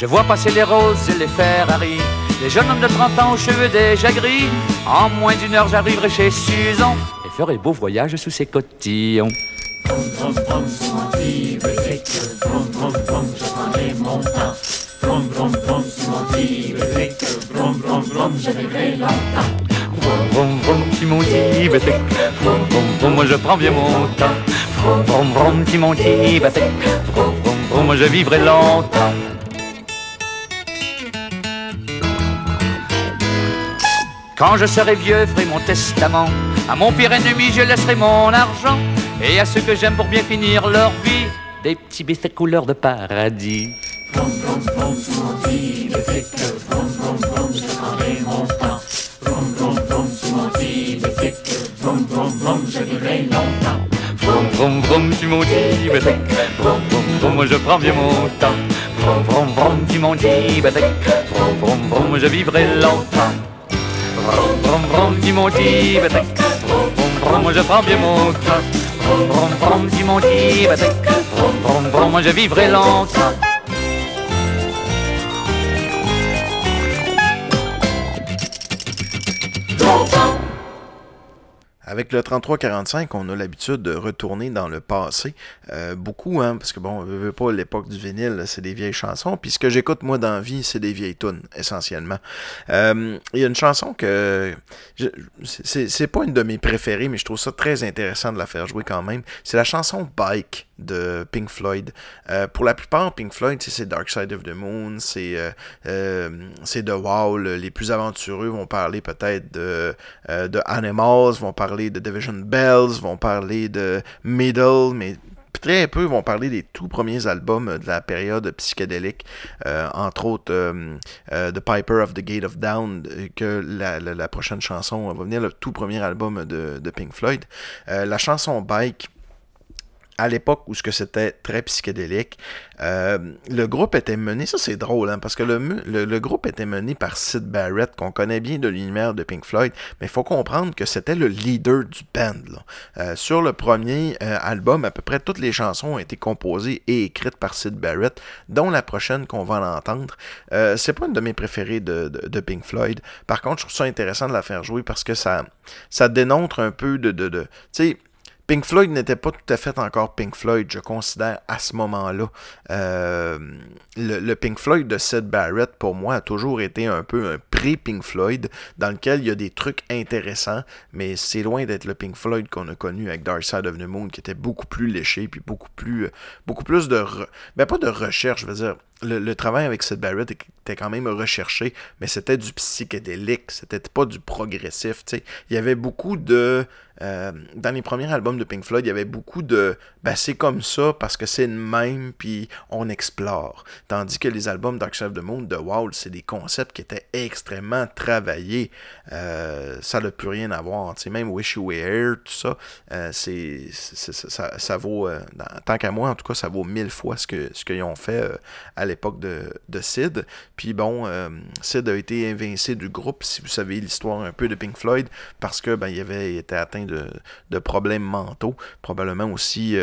Je vois passer les roses et les Ferrari, les jeunes hommes de 30 ans aux cheveux déjà gris. En moins d'une heure, j'arriverai chez Suzon et ferai beau voyage sous ses cotillons. Vroom vroom vroom, petit mon petit bicycle. Vroom vroom vroom, moi je prends bien mon temps. Vroom vroom vroom, petit mon petit bicycle. Vroom vroom vroom, moi je vivrai longtemps. Quand je serai vieux, ferai mon testament. À mon pire ennemi, je laisserai mon argent. Et à ceux que j'aime pour bien finir leur vie, des petits bicycles couleur de paradis. Vroom vroom vroom, tu mon bicycle. Vroom vroom vroom, je prends bien mon temps. Vroom vroom vroom, tu mon bicycle. Vroom vroom vroom, je vivrai longtemps. Vroom vroom vroom, dis mon bicycle. Vroom vroom moi je prends bien mon temps. Vroom vroom dis mon. Vroom vroom vroom, moi je vivrai longtemps. Avec le 3345, on a l'habitude de retourner dans le passé. Euh, beaucoup, hein, parce que bon, on veut pas l'époque du vinyle, c'est des vieilles chansons. Puis ce que j'écoute moi dans vie, c'est des vieilles tunes, essentiellement. Euh, Il y a une chanson que. c'est pas une de mes préférées, mais je trouve ça très intéressant de la faire jouer quand même. C'est la chanson Bike de Pink Floyd. Euh, pour la plupart, Pink Floyd, c'est Dark Side of the Moon, c'est euh, euh, The Wall. Les plus aventureux vont parler peut-être de, euh, de Animals, vont parler de Division Bells, vont parler de Middle, mais très peu vont parler des tout premiers albums de la période psychédélique, entre autres The Piper of the Gate of Down, que la, prochaine chanson va venir, le tout premier album de, Pink Floyd. La chanson Bike, à l'époque où ce que c'était très psychédélique, euh, le groupe était mené, ça c'est drôle, hein, parce que le, groupe était mené par Sid Barrett, qu'on connaît bien de l'univers de Pink Floyd, mais il faut comprendre que c'était le leader du band. Euh, sur le premier euh, album, à peu près toutes les chansons ont été composées et écrites par Sid Barrett, dont la prochaine qu'on va l'entendre. C'est pas une de mes préférées de, Pink Floyd. Par contre, je trouve ça intéressant de la faire jouer parce que ça, ça démontre un peu de... de, de Pink Floyd n'était pas tout à fait encore Pink Floyd, je considère, à ce moment-là. Euh, le, Pink Floyd de Sid Barrett, pour moi, a toujours été un peu un pré-Pink Floyd, dans lequel il y a des trucs intéressants, mais c'est loin d'être le Pink Floyd qu'on a connu avec Dark Side of the Moon, qui était beaucoup plus léché, puis beaucoup plus, euh, beaucoup plus de... re- Ben, pas de recherche, je veux dire. le, le travail avec Sid Barrett était quand même recherché, mais c'était du psychédélique, c'était pas du progressif. tu sais. Il y avait beaucoup de. Euh, dans les premiers albums de Pink Floyd, il y avait beaucoup de. Ben, c'est comme ça parce que c'est le même, puis on explore. Tandis que les albums Dark Side of the Moon de Wall, c'est des concepts qui étaient extrêmement travaillés. Euh, ça n'a plus rien à voir. Même Wish You Were Here, tout ça, euh, c'est, ça, ça vaut. tant qu'à moi, en tout cas, ça vaut mille fois ce, que, ce qu'ils ont fait à l'époque de, de Sid. Puis bon, Sid a été invincé du groupe, si vous savez l'histoire un peu de Pink Floyd, parce que ben, il avait été atteint de problèmes mentaux, probablement aussi.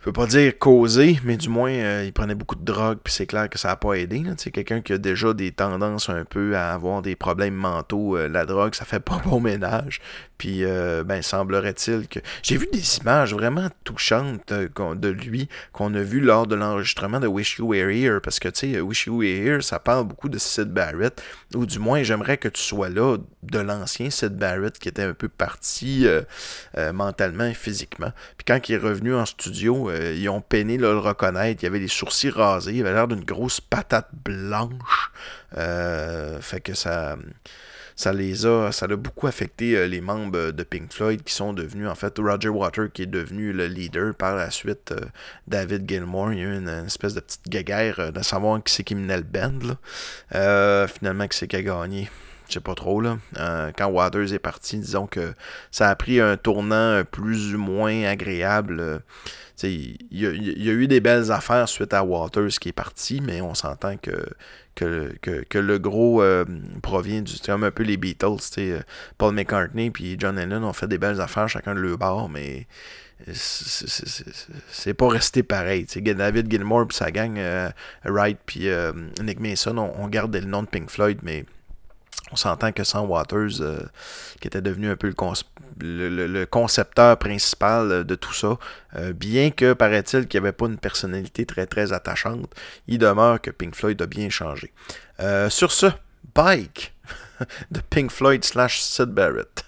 Je peux pas dire causé, mais du moins, euh, il prenait beaucoup de drogue, puis c'est clair que ça n'a pas aidé. sais, Quelqu'un qui a déjà des tendances un peu à avoir des problèmes mentaux, euh, la drogue, ça fait pas bon ménage. Puis, euh, ben, semblerait-il que. J'ai vu des images vraiment touchantes de lui qu'on a vu lors de l'enregistrement de Wish You Were Here, parce que, tu sais, Wish You Were Here, ça parle beaucoup de Sid Barrett, ou du moins, j'aimerais que tu sois là de l'ancien Sid Barrett qui était un peu parti mentalement et physiquement. Puis quand il est revenu en studio, euh, ils ont peiné le reconnaître. Il avait les sourcils rasés, il avait l'air d'une grosse patate blanche. Euh, fait que ça, ça les a, ça a beaucoup affecté euh, les membres de Pink Floyd qui sont devenus en fait Roger Water qui est devenu le leader par la suite. David Gilmour, il y a eu une, espèce de petite guéguerre de savoir qui c'est qui menait le band. finalement, qui c'est qui a gagné. Je sais pas trop là. Euh, quand Waters est parti, disons que ça a pris un tournant plus ou moins agréable. euh, il y, a- eu des belles affaires suite à Waters qui est parti, mais on s'entend que, le gros euh, provient du. Comme un peu les Beatles. Paul McCartney et John Lennon ont fait des belles affaires chacun de leur bord, mais c'est- pas resté pareil. tu sais. David Gilmour et sa gang, Wright puis Nick Mason, on, on gardait le nom de Pink Floyd, mais on s'entend que sans Waters, euh, qui était devenu un peu le, le- concepteur principal euh, de tout ça, euh, bien que paraît-il qu'il n'y avait pas une personnalité très très attachante, il demeure que Pink Floyd a bien changé. Sur ce, Bike de Pink Floyd slash Sid Barrett.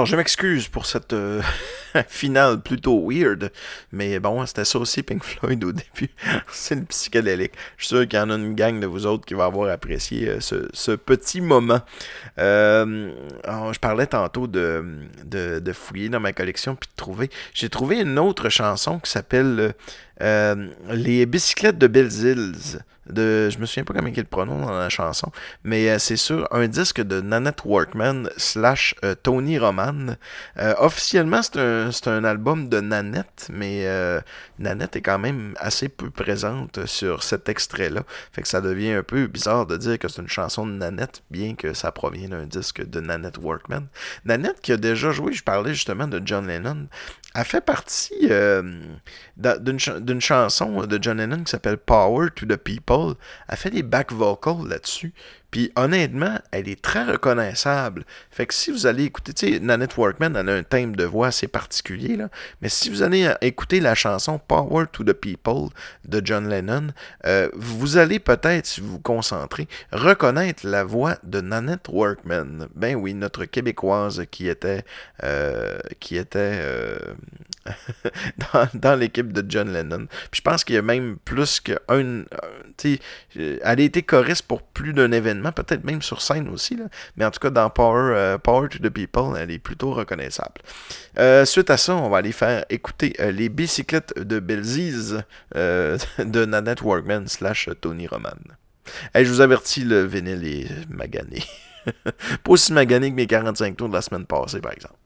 Alors, je m'excuse pour cette euh, finale plutôt weird, mais bon, c'était ça aussi Pink Floyd au début. C'est le psychédélique. Je suis sûr qu'il y en a une gang de vous autres qui va avoir apprécié euh, ce, petit moment. Euh, je parlais tantôt de, de, de fouiller dans ma collection puis de trouver. J'ai trouvé une autre chanson qui s'appelle euh, Les bicyclettes de Belles Îles. De, je me souviens pas comment il le prononce dans la chanson, mais euh, c'est sur un disque de Nanette Workman slash euh, Tony Roman. Officiellement, c'est un, un album de Nanette, mais Nanette est quand même assez peu présente sur cet extrait-là. Fait que ça devient un peu bizarre de dire que c'est une chanson de Nanette, bien que ça provient d'un disque de Nanette Workman. Nanette qui a déjà joué, je parlais justement de John Lennon, a fait partie d'une d'une chanson de John Lennon qui s'appelle Power to the People. Elle fait des back vocals là-dessus. Puis honnêtement, elle est très reconnaissable. Fait que si vous allez écouter, tu sais, Nanette Workman, elle a un thème de voix assez particulier, là. Mais si vous allez euh, écouter la chanson Power to the People de John Lennon, euh, vous allez peut-être, si vous vous concentrez, reconnaître la voix de Nanette Workman. Ben oui, notre québécoise qui était, euh, qui était dans, l'équipe de John Lennon. Puis je pense qu'il y a même plus qu'un. sais, euh, elle a été choriste pour plus d'un événement, peut-être même sur scène aussi, là. mais en tout cas dans Power, euh, Power to the People, elle est plutôt reconnaissable. Euh, suite à ça, on va aller faire écouter euh, les bicyclettes de Belzize euh, de Nanette Workman slash Tony Roman. Hey, je vous avertis, le vinyle est magané. Pas aussi magané que mes 45 tours de la semaine passée, par exemple.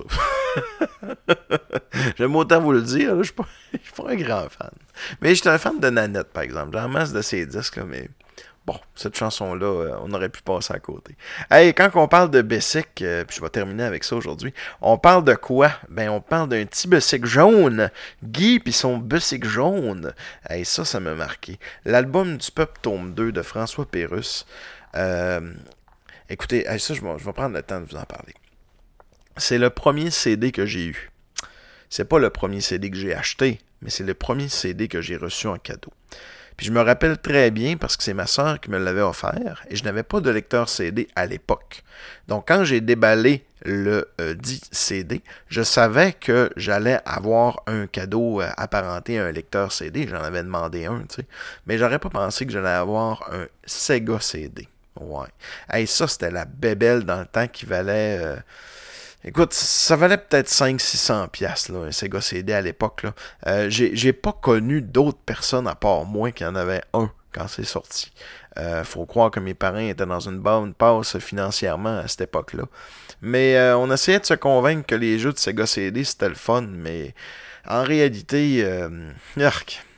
J'aime autant vous le dire, je je suis pas un grand fan. Mais j'étais un fan de Nanette, par exemple. J'ai en masse de ses disques, mais Bon, cette chanson-là, euh, on aurait pu passer à côté. Hey, quand on parle de Bessic, euh, puis je vais terminer avec ça aujourd'hui, on parle de quoi? Ben, on parle d'un petit Bessic jaune. Guy puis son Bessic jaune. Hey, ça, ça m'a marqué. L'album du peuple tome 2 de François Pérusse. Euh, écoutez, ça, je vais prendre le temps de vous en parler. C'est le premier CD que j'ai eu. C'est pas le premier CD que j'ai acheté, mais c'est le premier CD que j'ai reçu en cadeau. Puis je me rappelle très bien parce que c'est ma soeur qui me l'avait offert et je n'avais pas de lecteur CD à l'époque. Donc quand j'ai déballé le euh, dit CD, je savais que j'allais avoir un cadeau euh, apparenté à un lecteur CD. J'en avais demandé un, tu sais. Mais j'aurais pas pensé que j'allais avoir un Sega CD. Ouais. Hey, ça, c'était la bébelle dans le temps qui valait. euh, Écoute, ça valait peut-être 500-600 pièces un Sega CD à l'époque. Euh, j'ai pas connu d'autres personnes à part moi qui en avaient un quand c'est sorti. Euh, faut croire que mes parents étaient dans une bonne passe financièrement à cette époque-là. Mais euh, on essayait de se convaincre que les jeux de Sega CD c'était le fun, mais en réalité, euh,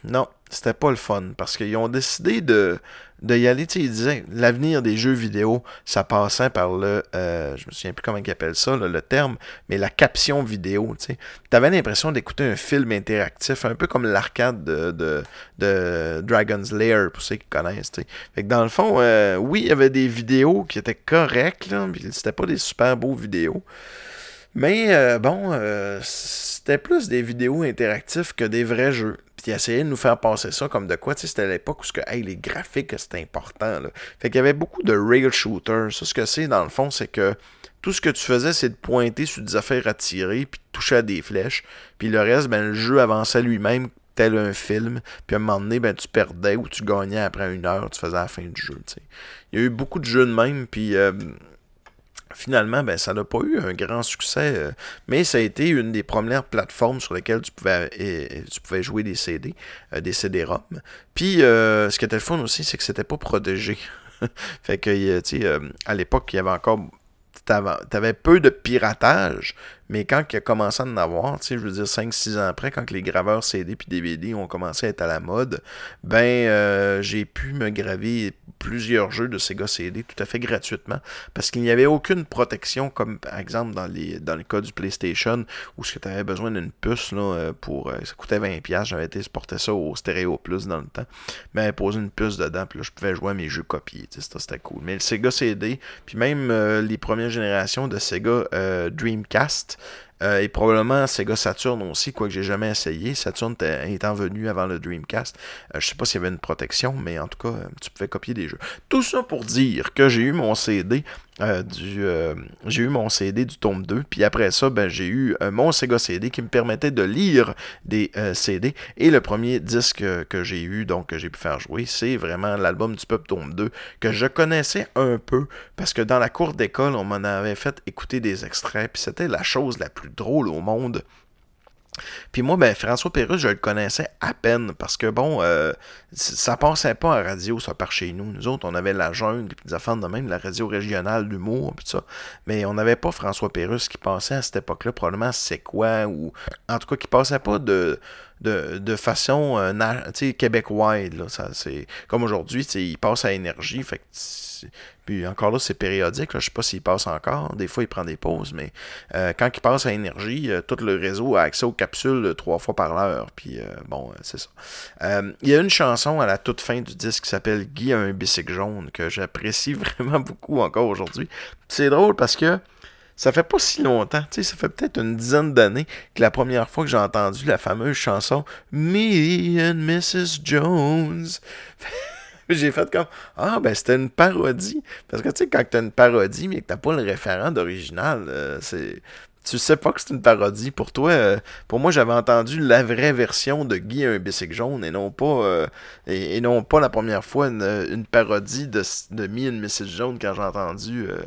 non, c'était pas le fun parce qu'ils ont décidé de, de y aller. Tu sais, ils disaient l'avenir des jeux vidéo, ça passait par le, euh, je me souviens plus comment ils appellent ça, le terme, mais la caption vidéo. Tu avais l'impression d'écouter un film interactif, un peu comme l'arcade de, de, Dragon's Lair, pour ceux qui connaissent. tu sais. Fait que dans le fond, euh, oui, il y avait des vidéos qui étaient correctes, là, c'était pas des super beaux vidéos. Mais euh, bon, euh, c'était plus des vidéos interactives que des vrais jeux. Puis ils essayaient de nous faire passer ça comme de quoi, tu sais, c'était l'époque où que, hey, les graphiques, c'était important. Là. Fait qu'il y avait beaucoup de rail shooters. Ça, ce que c'est, dans le fond, c'est que tout ce que tu faisais, c'est de pointer sur des affaires à tirer, puis de toucher à des flèches. Puis le reste, ben, le jeu avançait lui-même tel un film. Puis à un moment donné, ben, tu perdais ou tu gagnais après une heure, tu faisais la fin du jeu. Il y a eu beaucoup de jeux de même, puis... euh, finalement, ben, ça n'a pas eu un grand succès, euh, mais ça a été une des premières plateformes sur lesquelles tu pouvais, pouvais jouer des CD, euh, des CD-ROM. Puis, euh, ce qui était le fun aussi, c'est que c'était pas protégé. fait que, tu à l'époque, il y avait encore. T'avais peu de piratage, mais quand il a commencé à en avoir, tu sais, je veux dire 5-6 ans après, quand les graveurs CD puis DVD ont commencé à être à la mode, ben euh, j'ai pu me graver plusieurs jeux de Sega CD tout à fait gratuitement parce qu'il n'y avait aucune protection comme par exemple dans les dans le cas du PlayStation où tu avais besoin d'une puce là, euh, pour euh, ça coûtait 20 pièces j'avais été porter ça au Stereo Plus dans le temps. Mais poser une puce dedans puis là je pouvais jouer à mes jeux copiés tu sais, c'était cool. Mais le Sega CD puis même euh, les premières générations de Sega euh, Dreamcast euh, et probablement Sega Saturn aussi, quoique j'ai jamais essayé. Saturn étant venu avant le Dreamcast. Euh, je sais pas s'il y avait une protection, mais en tout cas, euh, tu pouvais copier des jeux. Tout ça pour dire que j'ai eu mon CD euh, euh, j'ai eu mon CD du tome 2 puis après ça ben j'ai eu euh, mon Sega CD qui me permettait de lire des CD et le premier disque que j'ai eu donc que j'ai pu faire jouer c'est vraiment l'album du peuple tome 2 que je connaissais un peu parce que dans la cour d'école on m'en avait fait écouter des extraits puis c'était la chose la plus drôle au monde puis moi, ben, François Pérusse, je le connaissais à peine parce que, bon, euh, ça passait pas à radio, ça, par chez nous. Nous autres, on avait la jungle, puis des affaires de même, la radio régionale d'humour, puis ça. Mais on n'avait pas François Pérusse qui passait à cette époque-là, probablement C'est quoi, ou en tout cas, qui passait pas de, de, de façon euh, ça, c'est, comme aujourd'hui, tu sais, il passe à énergie, fait que puis encore là, c'est périodique. Là, je sais pas s'il passe encore. Des fois, il prend des pauses, mais euh, quand il passe à énergie, euh, tout le réseau a accès aux capsules euh, trois fois par l'heure. Puis bon, c'est ça. Il y a une chanson à la toute fin du disque qui s'appelle Guy a un bicycle jaune que j'apprécie vraiment beaucoup encore aujourd'hui. C'est drôle parce que ça fait pas si longtemps, tu sais, ça fait peut-être une dizaine d'années que la première fois que j'ai entendu la fameuse chanson Me and Mrs. Jones. j'ai fait comme Ah, ben c'était une parodie. Parce que tu sais, quand t'as une parodie, mais que t'as pas le référent d'original, euh, c'est. Tu sais pas que c'est une parodie. Pour toi, euh, pour moi, j'avais entendu la vraie version de Guy un bicycle jaune et non pas euh, et, non pas la première fois une, une parodie de, de Me and Mrs. Jaune quand j'ai entendu euh,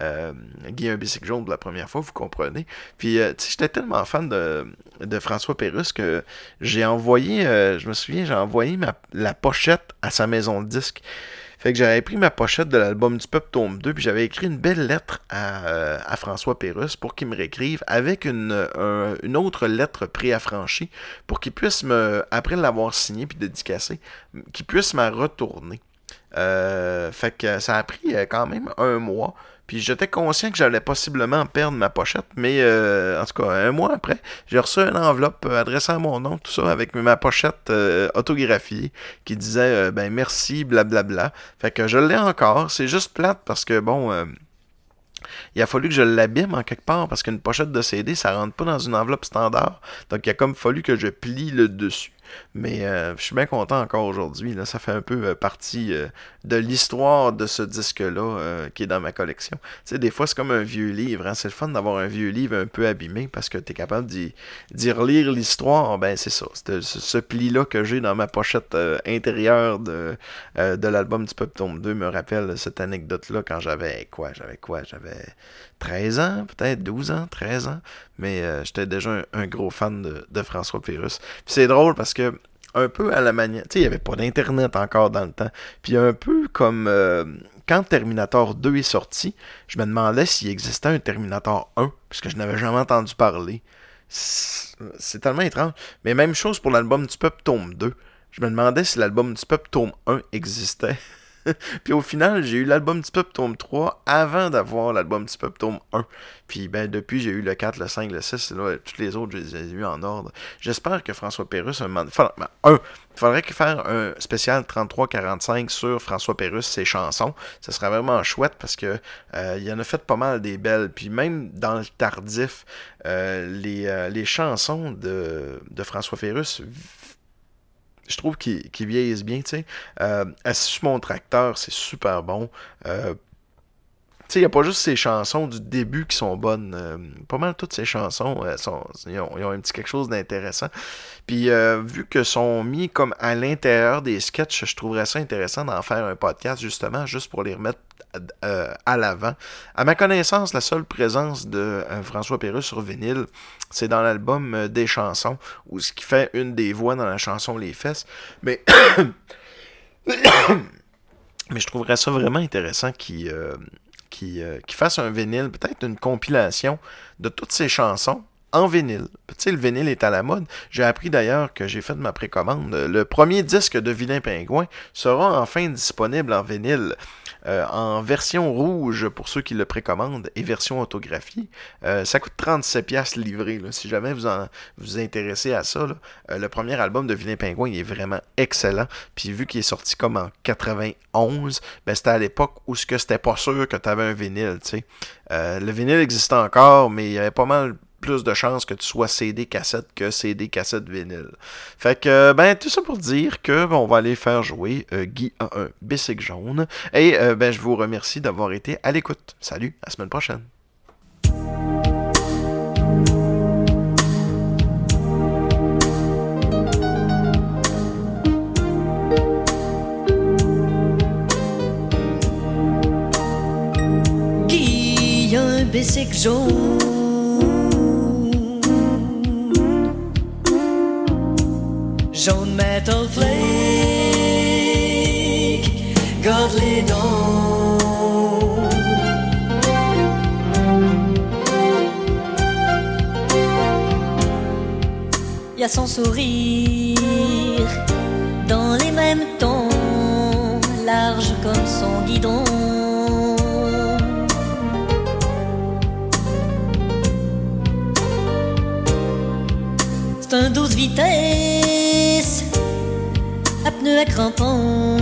euh, Guy un bicycle jaune pour la première fois, vous comprenez. Puis euh, tu sais, j'étais tellement fan de, de François Pérusse que j'ai envoyé, euh, je me souviens, j'ai envoyé ma, la pochette à sa maison de disque. Fait que j'avais pris ma pochette de l'album du Peuple tome 2, puis j'avais écrit une belle lettre à, euh, à François Pérusse pour qu'il me réécrive avec une, un- une autre lettre préaffranchie pour qu'il puisse me, après l'avoir signé puis dédicacé, qu'il puisse m'en retourner. Euh, fait que ça a pris euh, quand même un mois. Puis j'étais conscient que j'allais possiblement perdre ma pochette, mais euh, en tout cas, un mois après, j'ai reçu une enveloppe euh, adressée à mon nom, tout ça, avec ma pochette euh, autographiée qui disait euh, ben merci, blablabla. Fait que je l'ai encore. C'est juste plate parce que bon. euh, il a fallu que je l'abîme en quelque part parce qu'une pochette de CD, ça rentre pas dans une enveloppe standard. Donc il a comme fallu que je plie le dessus. Mais euh, je suis bien content encore aujourd'hui. Ça fait un peu euh, partie euh, de l'histoire de ce disque-là qui est dans ma collection. Tu des fois, c'est comme un vieux livre. hein. C'est le fun d'avoir un vieux livre un peu abîmé parce que tu es capable d'y relire l'histoire. Ben, c'est ça. Ce, pli-là que j'ai dans ma pochette intérieure de, l'album du Peuple Tombe 2 me rappelle cette anecdote-là quand j'avais quoi J'avais quoi? J'avais 13 ans, peut-être 12 ans, 13 ans. Mais euh, j'étais déjà un, gros fan de, François Pérus. Puis c'est drôle parce que un peu à la manière. Tu sais, il n'y avait pas d'Internet encore dans le temps. Puis un peu comme euh, quand Terminator 2 est sorti, je me demandais s'il existait un Terminator 1, puisque je n'avais jamais entendu parler. C'est c'est tellement étrange. Mais même chose pour l'album du Peuple Tome 2. Je me demandais si l'album du Peuple Tome 1 existait. Puis au final, j'ai eu l'album du Peuple Tome 3 avant d'avoir l'album du Peuple Tome 1. Puis ben depuis, j'ai eu le 4, le 5, le 6, là, tous les autres, je les ai eu en ordre. J'espère que François Pérus, un moment... Enfin, ben, un, il faudrait qu'il faire un spécial 33-45 sur François Pérus, ses chansons. Ça serait vraiment chouette parce que euh, il en a fait pas mal des belles. Puis même dans le tardif, euh, les, euh, les chansons de, de François Pérus je trouve qu'ils qu'ils vieillissent bien, tu sais. Euh, Assis sur mon tracteur, c'est super bon. Euh, il n'y a pas juste ces chansons du début qui sont bonnes. Euh, pas mal toutes ces chansons, euh, sont, ils, ont, ils ont un petit quelque chose d'intéressant. Puis, euh, vu que sont mis comme à l'intérieur des sketchs, je trouverais ça intéressant d'en faire un podcast, justement, juste pour les remettre euh, à l'avant. À ma connaissance, la seule présence de euh, François Pérus sur vinyle, c'est dans l'album euh, des chansons, où ce qui fait une des voix dans la chanson Les Fesses. Mais. Mais je trouverais ça vraiment intéressant qu'il euh, euh, qu'il fasse un vinyle, peut-être une compilation de toutes ces chansons en vinyle. Tu sais, le vinyle est à la mode. J'ai appris d'ailleurs que j'ai fait ma précommande. Le premier disque de Vilain Pingouin sera enfin disponible en vinyle. euh, en version rouge pour ceux qui le précommandent et version autographie. Euh, ça coûte 37 pièces livré. Là, si jamais vous en, vous intéressez à ça. Euh, le premier album de Vilain Pingouin est vraiment excellent. Puis vu qu'il est sorti comme en 91, ben c'était à l'époque où ce que c'était pas sûr que tu avais un vinyle. le vinyle existait encore, mais il y avait pas mal plus de chances que tu sois CD cassette que CD cassette vinyle. Fait que ben tout ça pour dire que ben, on va aller faire jouer euh, Guy a un bicycle jaune et euh, ben je vous remercie d'avoir été à l'écoute. Salut, à la semaine prochaine. Guy, jaune. Jaune metal flake, garde les dents. Y a son sourire un 12 vitesses, à pneus à crampons.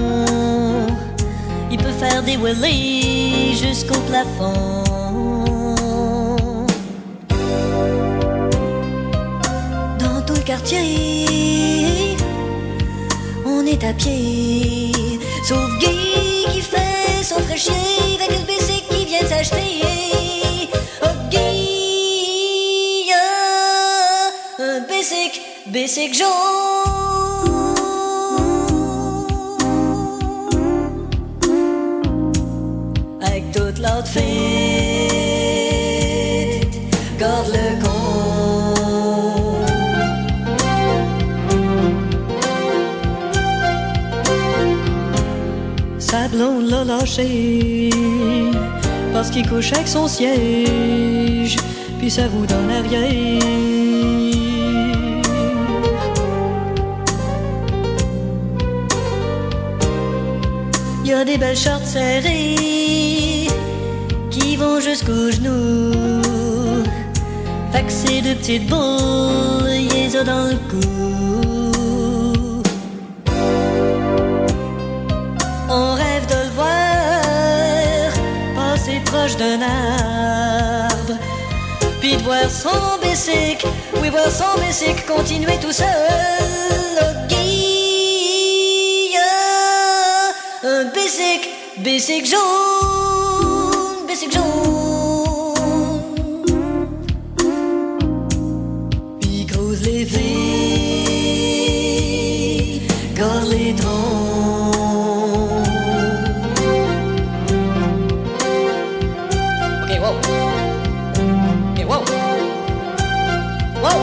Il peut faire des wheelies jusqu'au plafond. Dans tout le quartier, on est à pied. Sauf Guy qui fait son fraîchier avec le bicycle qui vient s'acheter. Bicycle jaune. Avec toute l'outfit, garde le con. Sa blonde l'a lâché parce qu'il couche avec son siège, puis ça vous donne arrière. Y belles shorts serrées qui vont jusqu'aux genoux. C'est deux petites boules, les dans le cou. On rêve de le voir passer proche d'un arbre. Puis de voir son bicycle, oui, voir son bicycle continuer tout seul. Bicycle, bicycle jaune, bicycle jaune. Puis grosse les filles, les troncs. Ok. Wow.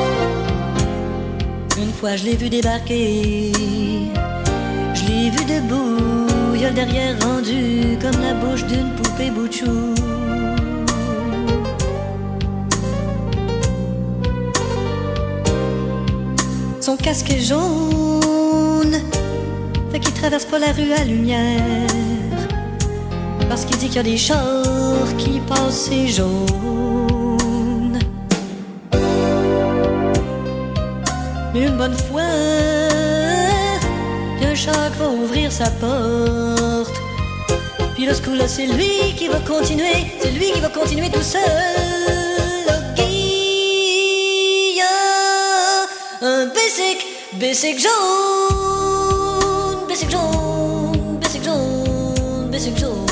Une fois je l'ai vu débarquer, je l'ai vu debout, y'a le derrière rendu comme la bouche d'une poupée bout de chou. Son casque est jaune, fait qu'il traverse pas la rue à lumière. Parce qu'il dit qu'il y a des chars qui passent c'est jaune. Mais une bonne fois, qui va ouvrir sa porte. Puis coup-là, c'est lui qui va continuer, c'est lui qui va continuer tout seul. Un bicycle, bicycle jaune, bicycle jaune, bicycle jaune, bicycle jaune.